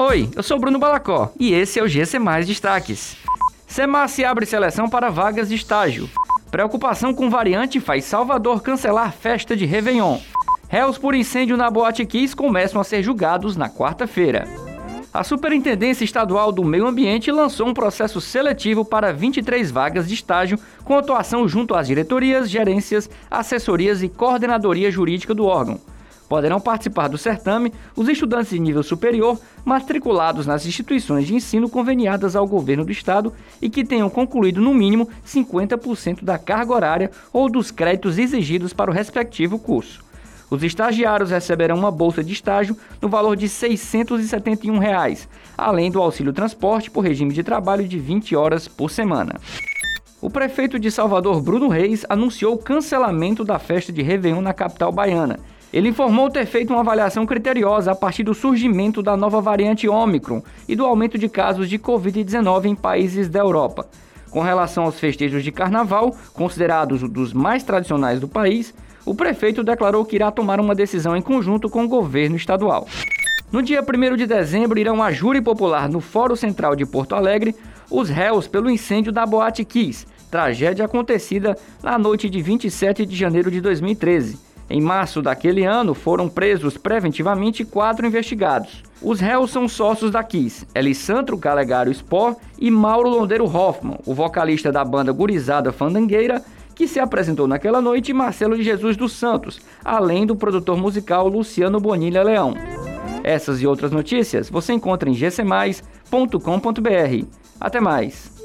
Oi, eu sou Bruno Balacó e esse é o GC Mais Destaques. Semace abre seleção para vagas de estágio. Preocupação com variante faz Salvador cancelar festa de Réveillon. Réus por incêndio na Boate Kiss começam a ser julgados na quarta-feira. A Superintendência Estadual do Meio Ambiente lançou um processo seletivo para 23 vagas de estágio com atuação junto às diretorias, gerências, assessorias e coordenadoria jurídica do órgão. Poderão participar do certame os estudantes de nível superior matriculados nas instituições de ensino conveniadas ao governo do estado e que tenham concluído no mínimo 50% da carga horária ou dos créditos exigidos para o respectivo curso. Os estagiários receberão uma bolsa de estágio no valor de 671 reais, além do auxílio transporte por regime de trabalho de 20 horas por semana. O prefeito de Salvador, Bruno Reis, anunciou o cancelamento da festa de Réveillon na capital baiana. Ele informou ter feito uma avaliação criteriosa a partir do surgimento da nova variante Ômicron e do aumento de casos de Covid-19 em países da Europa. Com relação aos festejos de carnaval, considerados dos mais tradicionais do país, o prefeito declarou que irá tomar uma decisão em conjunto com o governo estadual. No dia 1 de dezembro, irão a júri popular no Fórum Central de Porto Alegre os réus pelo incêndio da Boate Kiss, tragédia acontecida na noite de 27 de janeiro de 2013. Em março daquele ano, foram presos preventivamente quatro investigados. Os réus são sócios da Kiss, Elisandro Calegaro Spor e Mauro Londeiro Hoffman, o vocalista da banda Gurizada Fandangueira que se apresentou naquela noite Marcelo de Jesus dos Santos, além do produtor musical Luciano Bonilha Leão. Essas e outras notícias você encontra em gcmais.com.br. Até mais!